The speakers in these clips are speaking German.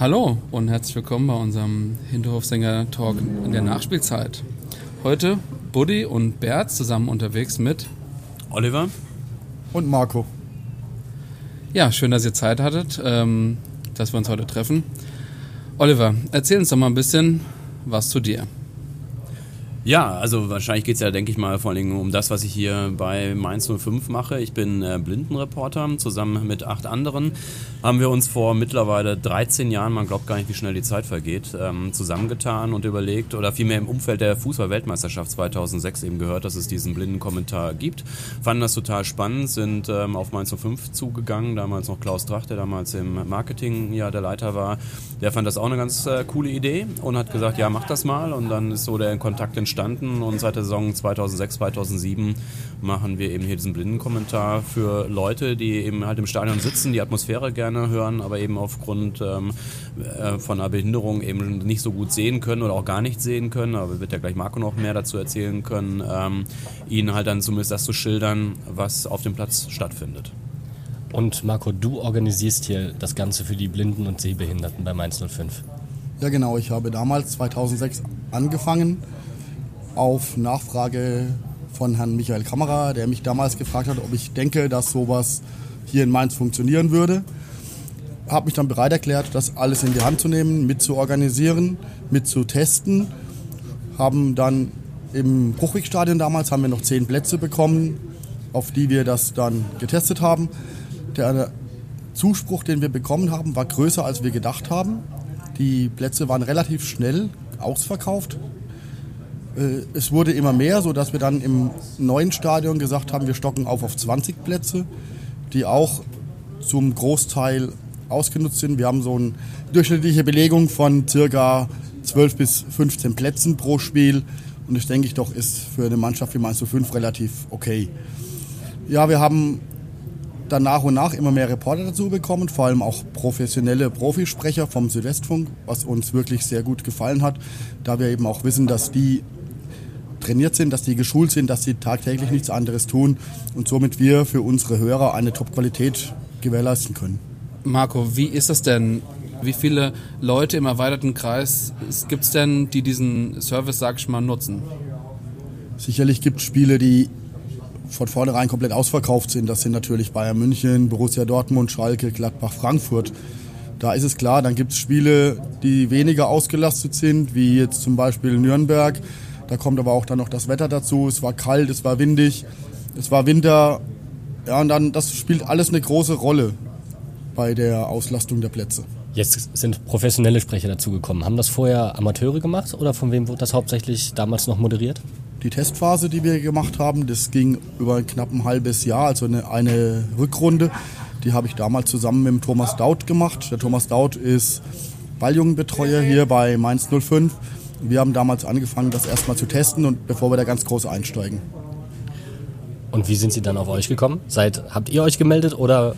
Hallo und herzlich willkommen bei unserem Hinterhofsänger-Talk in der Nachspielzeit. Heute Buddy und Bert zusammen unterwegs mit Oliver und Marco. Ja, schön, dass ihr Zeit hattet, ähm, dass wir uns heute treffen. Oliver, erzähl uns doch mal ein bisschen was zu dir. Ja, also wahrscheinlich geht es ja, denke ich mal, vor allem um das, was ich hier bei Mainz 05 mache. Ich bin äh, Blindenreporter. Zusammen mit acht anderen haben wir uns vor mittlerweile 13 Jahren, man glaubt gar nicht, wie schnell die Zeit vergeht, ähm, zusammengetan und überlegt, oder vielmehr im Umfeld der Fußball-Weltmeisterschaft 2006 eben gehört, dass es diesen Blindenkommentar gibt. Fanden das total spannend, sind ähm, auf Mainz 05 zugegangen. Damals noch Klaus Drach, der damals im Marketing ja der Leiter war. Der fand das auch eine ganz äh, coole Idee und hat gesagt, ja, mach das mal. Und dann ist so der Kontakt entstanden und seit der Saison 2006, 2007 machen wir eben hier diesen Blindenkommentar für Leute, die eben halt im Stadion sitzen, die Atmosphäre gerne hören, aber eben aufgrund ähm, äh, von einer Behinderung eben nicht so gut sehen können oder auch gar nicht sehen können, aber wird ja gleich Marco noch mehr dazu erzählen können, ähm, ihnen halt dann zumindest das zu schildern, was auf dem Platz stattfindet. Und Marco, du organisierst hier das Ganze für die Blinden und Sehbehinderten bei Mainz 05. Ja genau, ich habe damals 2006 angefangen auf Nachfrage von Herrn Michael Kammerer, der mich damals gefragt hat, ob ich denke, dass sowas hier in Mainz funktionieren würde. Habe mich dann bereit erklärt, das alles in die Hand zu nehmen, mit zu organisieren, mit zu testen. Haben dann im Bruchwegstadion damals haben wir noch zehn Plätze bekommen, auf die wir das dann getestet haben. Der Zuspruch, den wir bekommen haben, war größer, als wir gedacht haben. Die Plätze waren relativ schnell ausverkauft. Äh, es wurde immer mehr, sodass wir dann im neuen Stadion gesagt haben, wir stocken auf auf 20 Plätze, die auch zum Großteil ausgenutzt sind. Wir haben so eine durchschnittliche Belegung von circa 12 bis 15 Plätzen pro Spiel. Und das denke ich doch ist für eine Mannschaft wie Mainz 5 relativ okay. Ja, wir haben dann nach und nach immer mehr Reporter dazu bekommen, vor allem auch professionelle Profisprecher vom Südwestfunk, was uns wirklich sehr gut gefallen hat, da wir eben auch wissen, dass die trainiert sind, dass die geschult sind, dass sie tagtäglich nichts anderes tun und somit wir für unsere Hörer eine Top-Qualität gewährleisten können. Marco, wie ist das denn? Wie viele Leute im erweiterten Kreis gibt es denn, die diesen Service, sag ich mal, nutzen? Sicherlich gibt es Spiele, die von vornherein komplett ausverkauft sind. Das sind natürlich Bayern München, Borussia Dortmund, Schalke, Gladbach, Frankfurt. Da ist es klar, dann gibt es Spiele, die weniger ausgelastet sind, wie jetzt zum Beispiel Nürnberg. Da kommt aber auch dann noch das Wetter dazu. Es war kalt, es war windig, es war Winter. Ja, und dann, das spielt alles eine große Rolle bei der Auslastung der Plätze. Jetzt sind professionelle Sprecher dazugekommen. Haben das vorher Amateure gemacht oder von wem wurde das hauptsächlich damals noch moderiert? Die Testphase, die wir gemacht haben, das ging über knapp ein halbes Jahr, also eine, eine Rückrunde. Die habe ich damals zusammen mit dem Thomas Daut gemacht. Der Thomas Daut ist Balljungenbetreuer hier bei Mainz 05 wir haben damals angefangen, das erstmal zu testen und bevor wir da ganz groß einsteigen. Und wie sind Sie dann auf euch gekommen? Seid, habt ihr euch gemeldet oder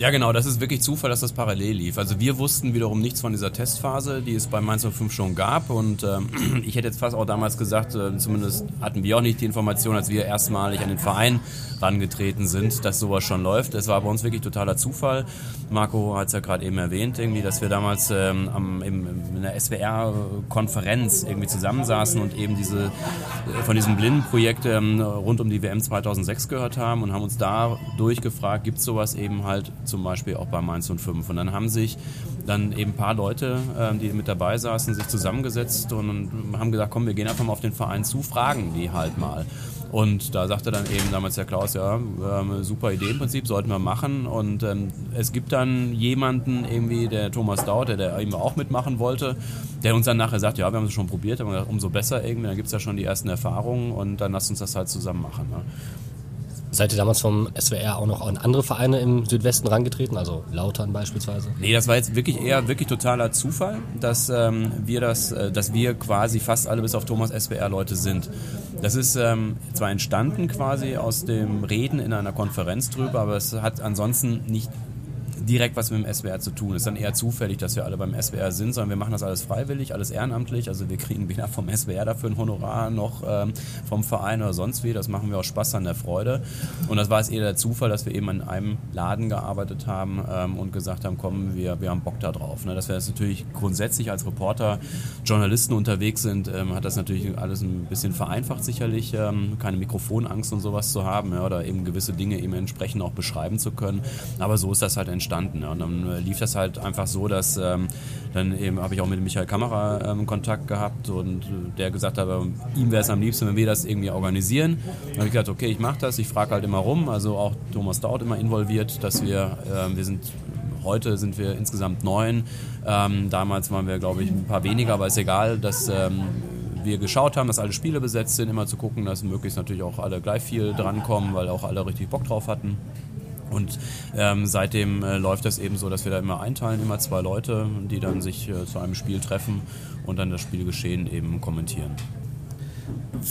ja, genau, das ist wirklich Zufall, dass das parallel lief. Also wir wussten wiederum nichts von dieser Testphase, die es bei Mainz 05 schon gab. Und ähm, ich hätte jetzt fast auch damals gesagt, äh, zumindest hatten wir auch nicht die Information, als wir erstmalig an den Verein rangetreten sind, dass sowas schon läuft. Es war bei uns wirklich totaler Zufall. Marco hat es ja gerade eben erwähnt, irgendwie, dass wir damals ähm, am, im, in der SWR-Konferenz irgendwie zusammensaßen und eben diese äh, von diesem Blindenprojekt ähm, rund um die WM 2006 gehört haben und haben uns da durchgefragt, gibt es sowas eben halt zum Beispiel auch bei Mainz und 5. Und dann haben sich dann eben ein paar Leute, ähm, die mit dabei saßen, sich zusammengesetzt und haben gesagt, komm, wir gehen einfach mal auf den Verein zu, fragen die halt mal. Und da sagte dann eben damals der Klaus, ja, ähm, super Idee im Prinzip, sollten wir machen. Und ähm, es gibt dann jemanden, irgendwie der Thomas Daut, der, der eben auch mitmachen wollte, der uns dann nachher sagt, ja, wir haben es schon probiert, aber umso besser irgendwie, dann gibt es ja schon die ersten Erfahrungen und dann lasst uns das halt zusammen machen. Ne? Seid ihr damals vom SWR auch noch an andere Vereine im Südwesten rangetreten, also Lautern beispielsweise? Nee, das war jetzt wirklich eher wirklich totaler Zufall, dass ähm, wir das, äh, dass wir quasi fast alle bis auf Thomas SWR-Leute sind. Das ist ähm, zwar entstanden quasi aus dem Reden in einer Konferenz drüber, aber es hat ansonsten nicht direkt was mit dem SWR zu tun. Ist dann eher zufällig, dass wir alle beim SWR sind, sondern wir machen das alles freiwillig, alles ehrenamtlich. Also wir kriegen weder vom SWR dafür ein Honorar noch ähm, vom Verein oder sonst wie. Das machen wir aus Spaß an der Freude. Und das war es eher der Zufall, dass wir eben in einem Laden gearbeitet haben ähm, und gesagt haben, komm, wir, wir haben Bock da drauf. Ne? Dass wir das natürlich grundsätzlich als Reporter, Journalisten unterwegs sind, ähm, hat das natürlich alles ein bisschen vereinfacht sicherlich, ähm, keine Mikrofonangst und sowas zu haben ja, oder eben gewisse Dinge eben entsprechend auch beschreiben zu können. Aber so ist das halt entstanden. Ja. Und dann äh, lief das halt einfach so, dass ähm, dann eben habe ich auch mit Michael Kamera ähm, Kontakt gehabt und äh, der gesagt hat, ihm wäre es am liebsten, wenn wir das irgendwie organisieren. Dann habe ich gesagt, okay, ich mache das, ich frage halt immer rum, also auch Thomas Daut immer involviert, dass wir, äh, wir sind Heute sind wir insgesamt neun. Ähm, damals waren wir, glaube ich, ein paar weniger, aber ist egal, dass ähm, wir geschaut haben, dass alle Spiele besetzt sind, immer zu gucken, dass möglichst natürlich auch alle gleich viel drankommen, weil auch alle richtig Bock drauf hatten. Und ähm, seitdem äh, läuft das eben so, dass wir da immer einteilen, immer zwei Leute, die dann sich äh, zu einem Spiel treffen und dann das Spielgeschehen eben kommentieren.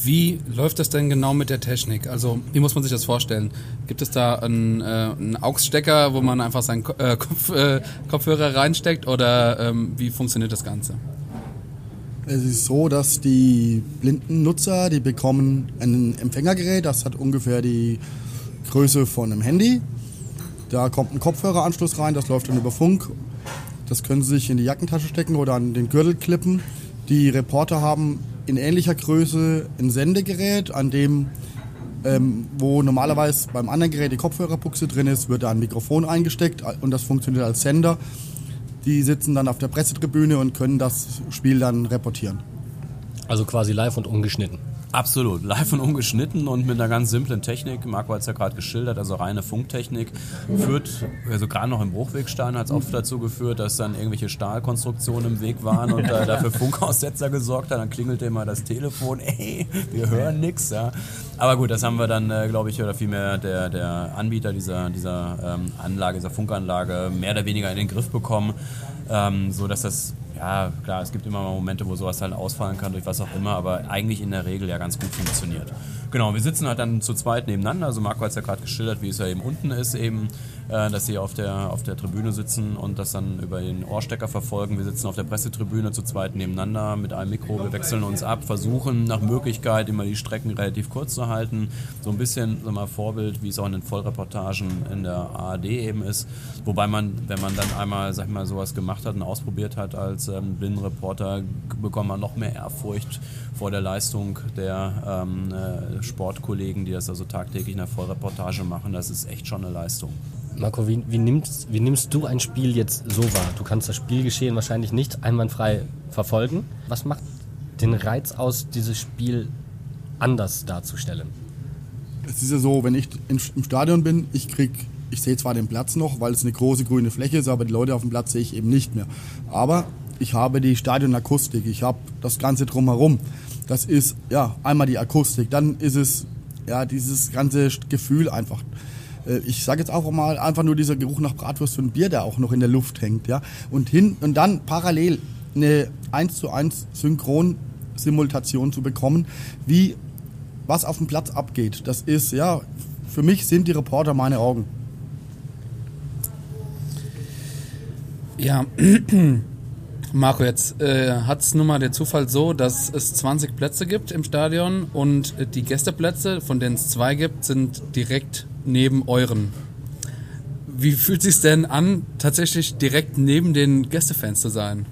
Wie läuft das denn genau mit der Technik? Also, wie muss man sich das vorstellen? Gibt es da einen, äh, einen AUX-Stecker, wo man einfach seinen äh, Kopf, äh, Kopfhörer reinsteckt oder ähm, wie funktioniert das Ganze? Es ist so, dass die blinden Nutzer, die bekommen ein Empfängergerät, das hat ungefähr die Größe von einem Handy. Da kommt ein Kopfhöreranschluss rein, das läuft dann über Funk. Das können sie sich in die Jackentasche stecken oder an den Gürtel klippen. Die Reporter haben in ähnlicher Größe ein Sendegerät, an dem, ähm, wo normalerweise beim anderen Gerät die Kopfhörerbuchse drin ist, wird da ein Mikrofon eingesteckt und das funktioniert als Sender. Die sitzen dann auf der Pressetribüne und können das Spiel dann reportieren. Also quasi live und ungeschnitten. Absolut, live und ungeschnitten und mit einer ganz simplen Technik. Marco hat es ja gerade geschildert, also reine Funktechnik führt, also gerade noch im Bruchwegstein hat es oft dazu geführt, dass dann irgendwelche Stahlkonstruktionen im Weg waren und äh, dafür Funkaussetzer gesorgt hat. Dann klingelte immer das Telefon, ey, wir hören nichts. Ja. Aber gut, das haben wir dann, äh, glaube ich, oder vielmehr der, der Anbieter dieser, dieser ähm, Anlage, dieser Funkanlage mehr oder weniger in den Griff bekommen, ähm, so dass das ja, klar, es gibt immer mal Momente, wo sowas halt ausfallen kann durch was auch immer, aber eigentlich in der Regel ja ganz gut funktioniert. Genau, wir sitzen halt dann zu zweit nebeneinander. Also Marco hat es ja gerade geschildert, wie es ja eben unten ist, eben, äh, dass sie auf der, auf der Tribüne sitzen und das dann über den Ohrstecker verfolgen. Wir sitzen auf der Pressetribüne zu zweit nebeneinander mit einem Mikro. Wir wechseln uns ab, versuchen nach Möglichkeit immer die Strecken relativ kurz zu halten. So ein bisschen so mal Vorbild, wie es auch in den Vollreportagen in der ARD eben ist. Wobei man, wenn man dann einmal, sag ich mal, sowas gemacht hat und ausprobiert hat als ähm, Blindenreporter, bekommt man noch mehr Ehrfurcht vor der Leistung der ähm, äh, Sportkollegen, die das also tagtäglich in der Vollreportage machen. Das ist echt schon eine Leistung. Marco, wie, wie, nimmst, wie nimmst du ein Spiel jetzt so wahr? Du kannst das Spielgeschehen wahrscheinlich nicht einwandfrei verfolgen. Was macht den Reiz aus, dieses Spiel anders darzustellen? Es ist ja so, wenn ich im Stadion bin, ich krieg, ich sehe zwar den Platz noch, weil es eine große grüne Fläche ist, aber die Leute auf dem Platz sehe ich eben nicht mehr. Aber ich habe die Stadionakustik, ich habe das Ganze drumherum. Das ist ja einmal die Akustik, dann ist es ja dieses ganze Gefühl einfach. Äh, ich sage jetzt auch mal einfach nur dieser Geruch nach Bratwurst und Bier, der auch noch in der Luft hängt, ja. Und hin und dann parallel eine 1 zu 1 Synchron-Simultation zu bekommen, wie was auf dem Platz abgeht. Das ist, ja, für mich sind die Reporter meine Augen. Ja, Marco, jetzt äh, hat es nun mal der Zufall so, dass es 20 Plätze gibt im Stadion und die Gästeplätze, von denen es zwei gibt, sind direkt neben euren. Wie fühlt es sich denn an, tatsächlich direkt neben den Gästefans zu sein?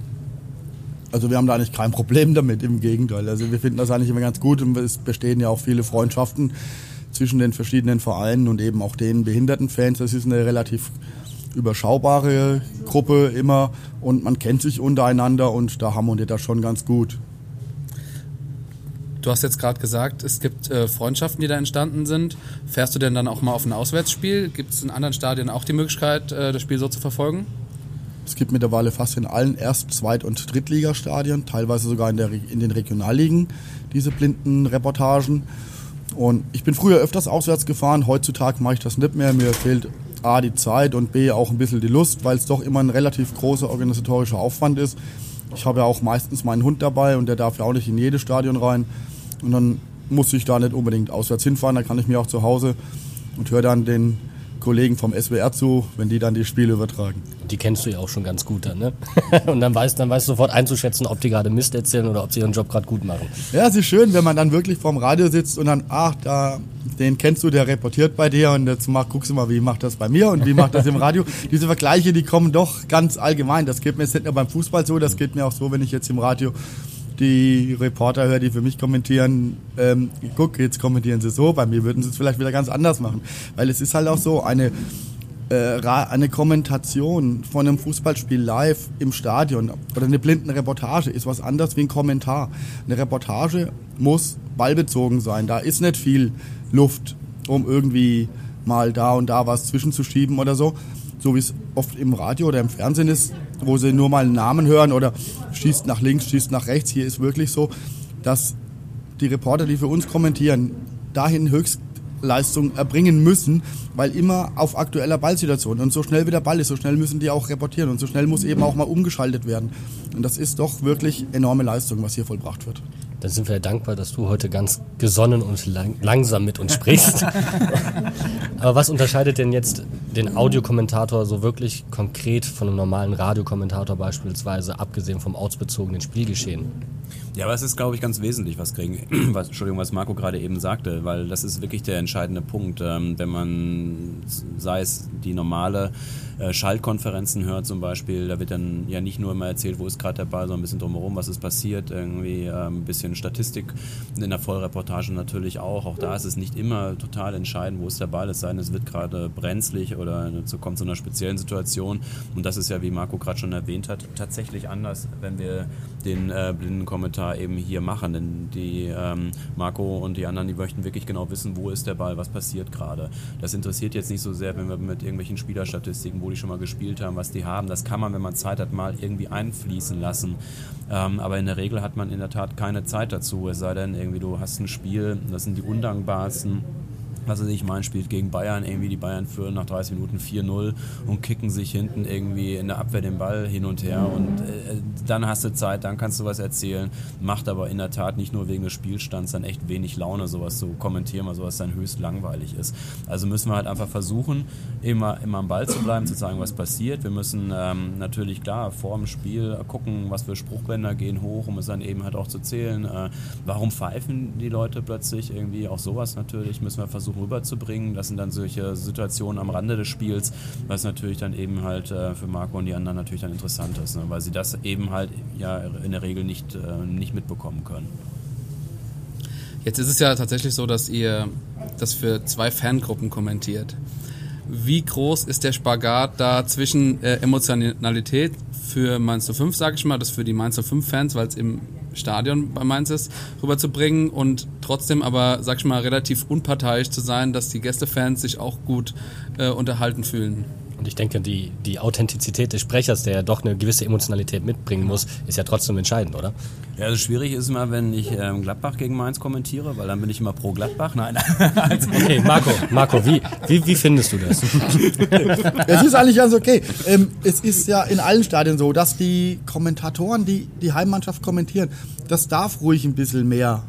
Also wir haben da eigentlich kein Problem damit, im Gegenteil. Also wir finden das eigentlich immer ganz gut und es bestehen ja auch viele Freundschaften zwischen den verschiedenen Vereinen und eben auch den Behindertenfans. Das ist eine relativ überschaubare Gruppe immer und man kennt sich untereinander und da harmoniert das schon ganz gut. Du hast jetzt gerade gesagt, es gibt äh, Freundschaften, die da entstanden sind. Fährst du denn dann auch mal auf ein Auswärtsspiel? Gibt es in anderen Stadien auch die Möglichkeit, äh, das Spiel so zu verfolgen? Es gibt mittlerweile fast in allen Erst-, Zweit- und Drittligastadien, teilweise sogar in, der, in den Regionalligen, diese blinden Reportagen. Und ich bin früher öfters auswärts gefahren, heutzutage mache ich das nicht mehr. Mir fehlt A die Zeit und B auch ein bisschen die Lust, weil es doch immer ein relativ großer organisatorischer Aufwand ist. Ich habe ja auch meistens meinen Hund dabei und der darf ja auch nicht in jedes Stadion rein. Und dann muss ich da nicht unbedingt auswärts hinfahren, da kann ich mir auch zu Hause und höre dann den Kollegen vom SWR zu, wenn die dann die Spiele übertragen. Die kennst du ja auch schon ganz gut dann, ne? Und dann weißt, dann weißt du sofort einzuschätzen, ob die gerade Mist erzählen oder ob sie ihren Job gerade gut machen. Ja, es ist schön, wenn man dann wirklich vorm Radio sitzt und dann, ach, da, den kennst du, der reportiert bei dir und jetzt mach, guckst du mal, wie macht das bei mir und wie macht das im Radio. Diese Vergleiche, die kommen doch ganz allgemein. Das geht mir jetzt nicht nur beim Fußball so, das geht mir auch so, wenn ich jetzt im Radio die Reporter die für mich kommentieren, ähm, guck, jetzt kommentieren sie so, bei mir würden sie es vielleicht wieder ganz anders machen. Weil es ist halt auch so, eine, äh, eine Kommentation von einem Fußballspiel live im Stadion oder eine blinden Reportage ist was anderes wie ein Kommentar. Eine Reportage muss ballbezogen sein, da ist nicht viel Luft, um irgendwie mal da und da was zwischenzuschieben oder so so wie es oft im Radio oder im Fernsehen ist, wo sie nur mal einen Namen hören oder schießt nach links, schießt nach rechts. Hier ist wirklich so, dass die Reporter, die für uns kommentieren, dahin Höchstleistung erbringen müssen, weil immer auf aktueller Ballsituation und so schnell wie der Ball ist, so schnell müssen die auch reportieren und so schnell muss eben auch mal umgeschaltet werden. Und das ist doch wirklich enorme Leistung, was hier vollbracht wird. Dann sind wir ja dankbar, dass du heute ganz gesonnen und lang langsam mit uns sprichst. Aber was unterscheidet denn jetzt den Audiokommentator so wirklich konkret von einem normalen Radiokommentator beispielsweise, abgesehen vom ortsbezogenen Spielgeschehen? Ja, aber es ist, glaube ich, ganz wesentlich, was, kriegen, was, Entschuldigung, was Marco gerade eben sagte, weil das ist wirklich der entscheidende Punkt. Ähm, wenn man, sei es die normale äh, Schaltkonferenzen hört zum Beispiel, da wird dann ja nicht nur immer erzählt, wo ist gerade der Ball, sondern ein bisschen drumherum, was ist passiert, irgendwie äh, ein bisschen Statistik in der Vollreportage natürlich auch. Auch da ist es nicht immer total entscheidend, wo ist der Ball, es sei denn, es wird gerade brenzlig oder so kommt zu einer speziellen Situation. Und das ist ja, wie Marco gerade schon erwähnt hat, tatsächlich anders, wenn wir den äh, blinden Kommentar eben hier machen. Denn die ähm, Marco und die anderen, die möchten wirklich genau wissen, wo ist der Ball, was passiert gerade. Das interessiert jetzt nicht so sehr, wenn wir mit irgendwelchen Spielerstatistiken, wo die schon mal gespielt haben, was die haben. Das kann man, wenn man Zeit hat, mal irgendwie einfließen lassen. Ähm, aber in der Regel hat man in der Tat keine Zeit dazu. Es sei denn, irgendwie du hast ein Spiel, das sind die undankbarsten weiß ich, mein spielt gegen Bayern, irgendwie die Bayern führen nach 30 Minuten 4-0 und kicken sich hinten irgendwie in der Abwehr den Ball hin und her und äh, dann hast du Zeit, dann kannst du was erzählen, macht aber in der Tat nicht nur wegen des Spielstands dann echt wenig Laune, sowas zu kommentieren, weil sowas dann höchst langweilig ist. Also müssen wir halt einfach versuchen, immer, immer am Ball zu bleiben, zu sagen, was passiert. Wir müssen ähm, natürlich klar vor dem Spiel gucken, was für Spruchbänder gehen hoch, um es dann eben halt auch zu zählen. Äh, warum pfeifen die Leute plötzlich irgendwie? Auch sowas natürlich müssen wir versuchen rüberzubringen. Das sind dann solche Situationen am Rande des Spiels, was natürlich dann eben halt äh, für Marco und die anderen natürlich dann interessant ist, ne? weil sie das eben halt ja in der Regel nicht, äh, nicht mitbekommen können. Jetzt ist es ja tatsächlich so, dass ihr das für zwei Fangruppen kommentiert. Wie groß ist der Spagat da zwischen äh, Emotionalität für Mainz 05, sage ich mal, das für die Mainz 05 Fans, weil es im Stadion bei Mainz ist, rüberzubringen und trotzdem aber, sag ich mal, relativ unparteiisch zu sein, dass die Gästefans sich auch gut äh, unterhalten fühlen. Und ich denke, die, die Authentizität des Sprechers, der ja doch eine gewisse Emotionalität mitbringen muss, ist ja trotzdem entscheidend, oder? Ja, also schwierig ist immer, wenn ich ähm, Gladbach gegen Mainz kommentiere, weil dann bin ich immer pro Gladbach. Nein. okay, Marco, Marco, wie, wie, wie findest du das? Es ist eigentlich ganz okay. Ähm, es ist ja in allen Stadien so, dass die Kommentatoren, die die Heimmannschaft kommentieren, das darf ruhig ein bisschen mehr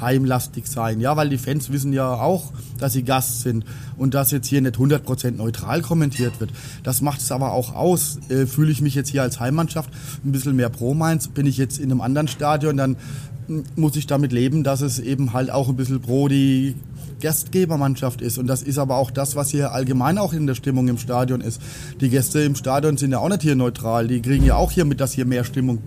heimlastig sein. Ja, weil die Fans wissen ja auch, dass sie Gast sind und dass jetzt hier nicht 100% neutral kommentiert wird. Das macht es aber auch aus. Äh, Fühle ich mich jetzt hier als Heimmannschaft ein bisschen mehr pro Mainz, bin ich jetzt in einem anderen Stadion, dann hm, muss ich damit leben, dass es eben halt auch ein bisschen pro die Gastgebermannschaft ist. Und das ist aber auch das, was hier allgemein auch in der Stimmung im Stadion ist. Die Gäste im Stadion sind ja auch nicht hier neutral. Die kriegen ja auch hier mit, dass hier mehr Stimmung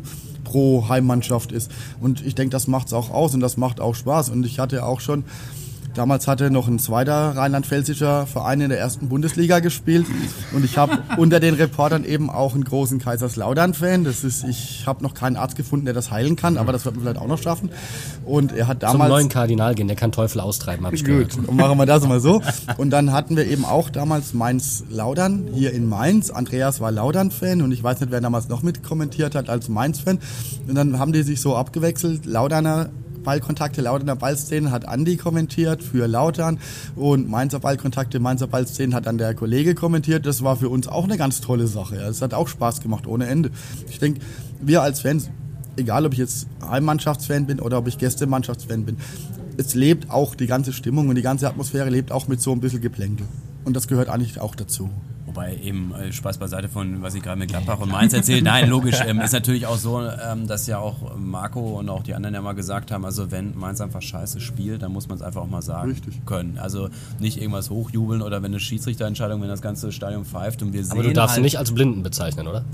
pro Heimmannschaft ist. Und ich denke, das macht es auch aus und das macht auch Spaß. Und ich hatte auch schon Damals hatte noch ein zweiter rheinland-pfälzischer Verein in der ersten Bundesliga gespielt und ich habe unter den Reportern eben auch einen großen Kaiserslautern-Fan. Das ist, ich habe noch keinen Arzt gefunden, der das heilen kann, aber das wird man vielleicht auch noch schaffen. Und er hat damals zum neuen Kardinal gehen, der kann Teufel austreiben, habe ich Gut, gehört. und machen wir das mal so. Und dann hatten wir eben auch damals Mainz-Laudern hier in Mainz. Andreas war Laudern-Fan und ich weiß nicht, wer damals noch mit kommentiert hat als Mainz-Fan. Und dann haben die sich so abgewechselt. Lauderner Ballkontakte Lauterner Ballszenen hat Andi kommentiert für Lautern und Mainzer Ballkontakte, Mainzer Ballszenen hat dann der Kollege kommentiert. Das war für uns auch eine ganz tolle Sache. Es hat auch Spaß gemacht ohne Ende. Ich denke, wir als Fans, egal ob ich jetzt Heimmannschaftsfan bin oder ob ich Gästemannschaftsfan bin, es lebt auch die ganze Stimmung und die ganze Atmosphäre lebt auch mit so ein bisschen Geplänkel. Und das gehört eigentlich auch dazu. Wobei eben äh, Spaß beiseite von, was ich gerade mit Gladbach und Mainz erzählt. Nein, logisch, ähm, ist natürlich auch so, ähm, dass ja auch Marco und auch die anderen ja mal gesagt haben, also wenn Mainz einfach scheiße spielt, dann muss man es einfach auch mal sagen Richtig. können. Also nicht irgendwas hochjubeln oder wenn eine Schiedsrichterentscheidung, wenn das ganze Stadion pfeift und wir sehen Aber du darfst halt, ihn nicht als Blinden bezeichnen, oder?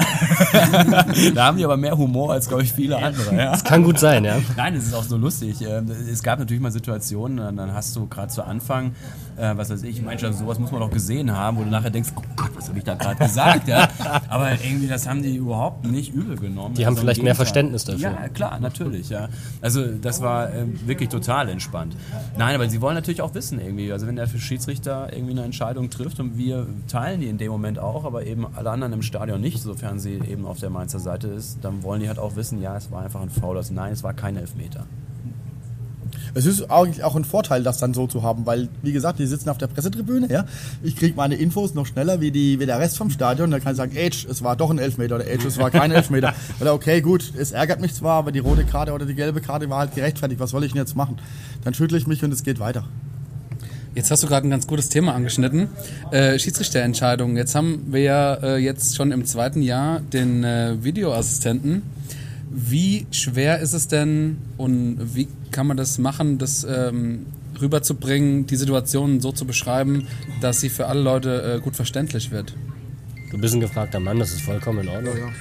da haben die aber mehr Humor als, glaube ich, viele andere. Ja. Das kann gut sein, ja. Nein, es ist auch so lustig. Ähm, Es gab natürlich mal Situationen, dann hast du gerade zu Anfang, äh, was weiß ich, manchmal sowas muss man doch gesehen haben, wo du nachher denkst, oh Gott, was habe ich da gerade gesagt? Ja? Aber irgendwie, das haben die überhaupt nicht übel genommen. Die haben Also im vielleicht mehr. Verständnis dafür. Ja, klar, natürlich. Ja. Also das war ähm, wirklich total entspannt. Nein, aber sie wollen natürlich auch wissen irgendwie, also wenn der Schiedsrichter irgendwie eine Entscheidung trifft und wir teilen die in dem Moment auch, aber eben alle anderen im Stadion nicht, sofern sie eben auf der Mainzer Seite ist, dann wollen die halt auch wissen, ja, es war einfach ein Foul, also nein, es war kein Elfmeter. Es ist eigentlich auch ein Vorteil, das dann so zu haben, weil, wie gesagt, die sitzen auf der Pressetribüne, ja. Ich kriege meine Infos noch schneller wie, die, wie der Rest vom Stadion. Da kann ich sagen, Age, es war doch ein Elfmeter oder Age, es war kein Elfmeter. Oder okay, gut, es ärgert mich zwar, aber die rote Karte oder die gelbe Karte war halt gerechtfertigt. Was soll ich denn jetzt machen? Dann schüttle ich mich und es geht weiter. Jetzt hast du gerade ein ganz gutes Thema angeschnitten. Äh, Schiedsrichterentscheidungen. Jetzt haben wir ja äh, jetzt schon im zweiten Jahr den äh, Videoassistenten. Wie schwer ist es denn und wie kann man das machen, das ähm, rüberzubringen, die Situation so zu beschreiben, dass sie für alle Leute äh, gut verständlich wird? Du bist ein gefragter Mann, das ist vollkommen in Ordnung.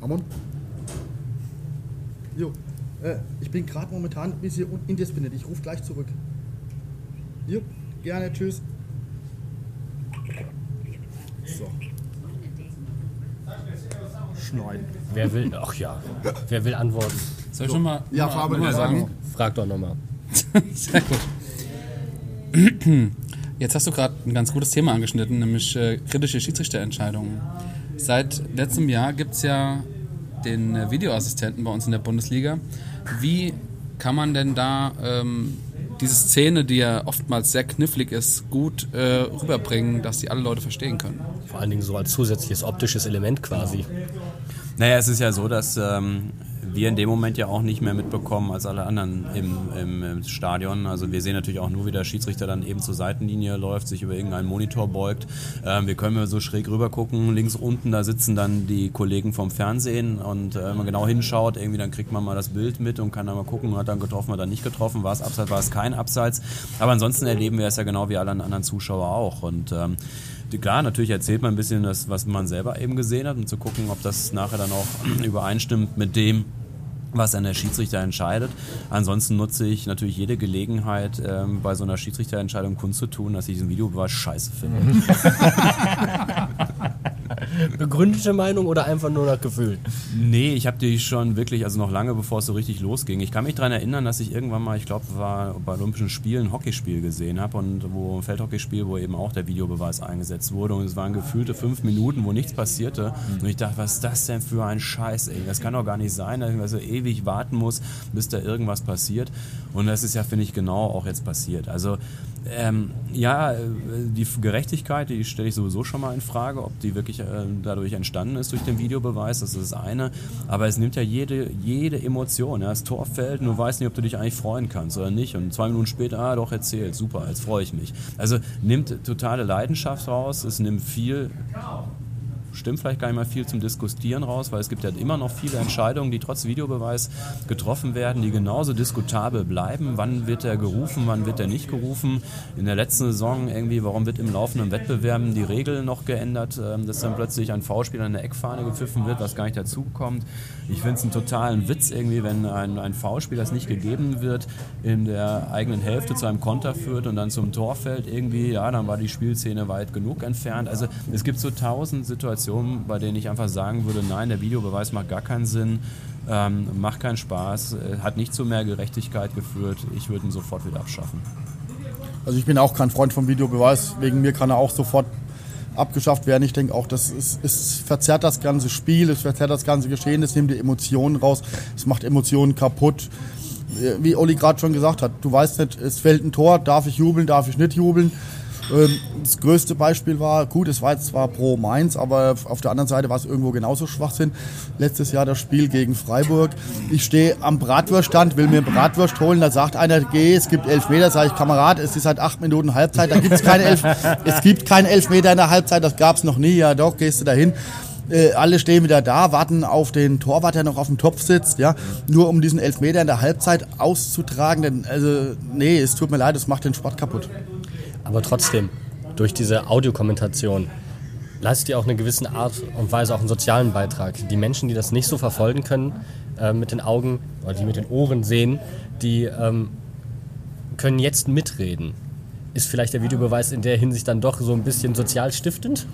Amon? Jo, äh, ich bin gerade momentan ein bisschen indiszipliniert. Ich rufe gleich zurück. Jo, gerne, tschüss. Schneiden. Wer will, ach ja, wer will antworten? Soll ich nochmal Ja, noch noch mal sagen? sag Frag doch nochmal. Sehr gut. Jetzt hast du gerade ein ganz gutes Thema angeschnitten, nämlich äh, kritische Schiedsrichterentscheidungen. Seit letztem Jahr gibt es ja den äh, Videoassistenten bei uns in der Bundesliga. Wie kann man denn da ähm, diese Szene, die ja oftmals sehr knifflig ist, gut äh, rüberbringen, dass die alle Leute verstehen können? Vor allen Dingen so als zusätzliches optisches Element quasi. Naja, es ist ja so, dass ähm, wir in dem Moment ja auch nicht mehr mitbekommen als alle anderen im, im, im Stadion. Also wir sehen natürlich auch nur, wie der Schiedsrichter dann eben zur Seitenlinie läuft, sich über irgendeinen Monitor beugt. Ähm, wir können so schräg rüber gucken. Links unten, da sitzen dann die Kollegen vom Fernsehen und äh, wenn man genau hinschaut, irgendwie dann kriegt man mal das Bild mit und kann dann mal gucken, hat dann getroffen, dann nicht getroffen, war es Abseits, war es kein Abseits. Aber ansonsten erleben wir es ja genau wie alle anderen Zuschauer auch. Und ähm, Klar, natürlich erzählt man ein bisschen das, was man selber eben gesehen hat, um zu gucken, ob das nachher dann auch übereinstimmt mit dem, was dann der Schiedsrichter entscheidet. Ansonsten nutze ich natürlich jede Gelegenheit, ähm, bei so einer Schiedsrichterentscheidung kundzutun, dass ich diesen Videobeweis scheiße finde. Begründete Meinung oder einfach nur nach Gefühl? Nee, ich habe die schon wirklich, also noch lange bevor es so richtig losging. Ich kann mich daran erinnern, dass ich irgendwann mal, ich glaube, war bei Olympischen Spielen ein Hockeyspiel gesehen habe und wo ein Feldhockeyspiel, wo eben auch der Videobeweis eingesetzt wurde und es waren gefühlte fünf Minuten, wo nichts passierte und ich dachte, was ist das denn für ein Scheiß, ey? Das kann doch gar nicht sein, dass ich so ewig warten muss, bis da irgendwas passiert und das ist ja, finde ich, genau auch jetzt passiert. Also ähm, ja, äh, die Gerechtigkeit, die stelle ich sowieso schon mal in Frage, ob die wirklich äh, dadurch entstanden ist durch den Videobeweis, das ist das eine. Aber es nimmt ja jede, jede Emotion. Ja. Das Tor fällt du weißt nicht, ob du dich eigentlich freuen kannst oder nicht. Und zwei Minuten später, ah, doch, erzählt, super, jetzt freue ich mich. Also nimmt totale Leidenschaft raus, es nimmt viel stimmt vielleicht gar nicht mal viel zum Diskutieren raus, weil es gibt ja immer noch viele Entscheidungen, die trotz Videobeweis getroffen werden, die genauso diskutabel bleiben. Wann wird er gerufen, wann wird er nicht gerufen? In der letzten Saison irgendwie, warum wird im laufenden Wettbewerben die Regel noch geändert, ähm, dass dann plötzlich ein Foulspiel an der Eckfahne gepfiffen wird, was gar nicht dazukommt? Ich finde es einen totalen Witz irgendwie, wenn ein, ein Foulspiel, das nicht gegeben wird, in der eigenen Hälfte zu einem Konter führt und dann zum Tor fällt irgendwie, ja, dann war die Spielszene weit genug entfernt. Also es gibt so tausend Situationen, bei denen ich einfach sagen würde, nein, der Videobeweis macht gar keinen Sinn, ähm, macht keinen Spaß, äh, hat nicht zu mehr Gerechtigkeit geführt. Ich würde ihn sofort wieder abschaffen. Also ich bin auch kein Freund vom Videobeweis. Wegen mir kann er auch sofort abgeschafft werden. Ich denke auch, das ist, es verzerrt das ganze Spiel, es verzerrt das ganze Geschehen, es nimmt die Emotionen raus, es macht Emotionen kaputt. Wie Olli gerade schon gesagt hat, du weißt nicht, es fällt ein Tor, darf ich jubeln, darf ich nicht jubeln. Ähm, das größte Beispiel war, gut, es war jetzt zwar pro Mainz, aber auf der anderen Seite war es irgendwo genauso Schwachsinn. Letztes Jahr das Spiel gegen Freiburg. Ich stehe am Bratwurststand, will mir Bratwurst holen, da sagt einer, geh, es gibt elf Meter, sage ich, Kamerad, es ist seit acht Minuten Halbzeit, da gibt es keine elf, es gibt keine elf Meter in der Halbzeit, das gab es noch nie, ja doch, gehst du dahin. Äh, alle stehen wieder da, warten auf den Torwart, der noch auf dem Topf sitzt, ja, nur um diesen Elfmeter in der Halbzeit auszutragen. Denn, also, nee, es tut mir leid, es macht den Sport kaputt. Aber trotzdem, durch diese Audiokommentation leistet ihr auch eine gewisse Art und Weise auch einen sozialen Beitrag. Die Menschen, die das nicht so verfolgen können äh, mit den Augen oder die mit den Ohren sehen, die ähm, können jetzt mitreden. Ist vielleicht der Videobeweis in der Hinsicht dann doch so ein bisschen sozial stiftend?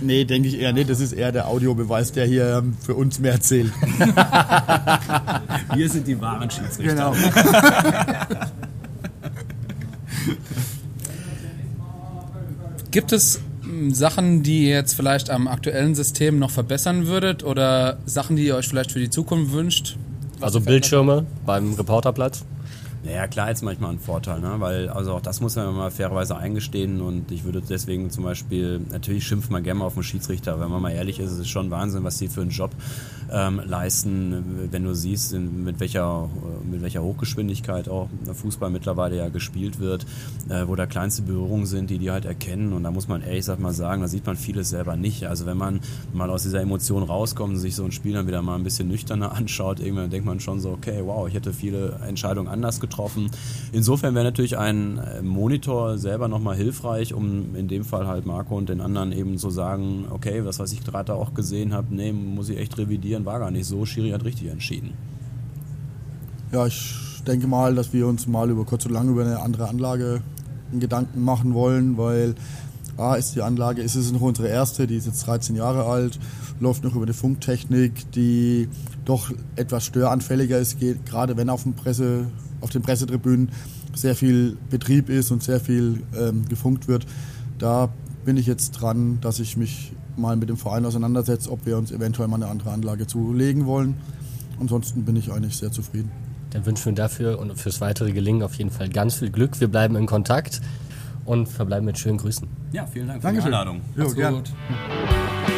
Nee, denke ich eher nicht. Das ist eher der Audiobeweis, der hier ähm, für uns mehr zählt. Wir sind die wahren Schiedsrichter. Genau. Gibt es m, Sachen, die ihr jetzt vielleicht am aktuellen System noch verbessern würdet oder Sachen, die ihr euch vielleicht für die Zukunft wünscht? Also Bildschirme beim Reporterplatz? Naja, klar ist manchmal ein Vorteil, ne? weil also auch das muss man mal fairerweise eingestehen und ich würde deswegen zum Beispiel, natürlich schimpft man gerne mal auf den Schiedsrichter, wenn man mal ehrlich ist, es ist schon Wahnsinn, was die für einen Job ähm, leisten, wenn du siehst, mit, welcher, mit welcher Hochgeschwindigkeit auch Fußball mittlerweile ja gespielt wird, äh, wo da kleinste Berührungen sind, die die halt erkennen und da muss man ehrlich gesagt mal sagen, da sieht man vieles selber nicht. Also wenn man mal aus dieser Emotion rauskommt und sich so ein Spiel dann wieder mal ein bisschen nüchterner anschaut, irgendwann denkt man schon so, okay, wow, ich hätte viele Entscheidungen anders getroffen. Insofern wäre natürlich ein äh, Monitor selber nochmal hilfreich, um in dem Fall halt Marco und den anderen eben zu sagen, okay, das, was ich gerade auch gesehen habe, nee, muss ich echt revidieren, war gar nicht so. Schiri hat richtig entschieden. Ja, ich denke mal, dass wir uns mal über kurz und lang über eine andere Anlage in Gedanken machen wollen, weil A ist die Anlage, ist es noch unsere erste, die ist jetzt 13 Jahre alt, läuft noch über eine Funktechnik, die doch etwas störanfälliger ist, geht, gerade wenn auf, dem Presse, auf den Pressetribünen sehr viel Betrieb ist und sehr viel ähm, gefunkt wird. Da bin ich jetzt dran, dass ich mich mal mit dem Verein auseinandersetze, ob wir uns eventuell mal eine andere Anlage zulegen wollen. Ansonsten bin ich eigentlich sehr zufrieden. Dann wünschen wir dafür und fürs weitere Gelingen auf jeden Fall ganz viel Glück. Wir bleiben in Kontakt und verbleiben mit schönen Grüßen. Ja, vielen Dank für Dankeschön. die Einladung. Jo, gut.